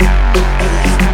Música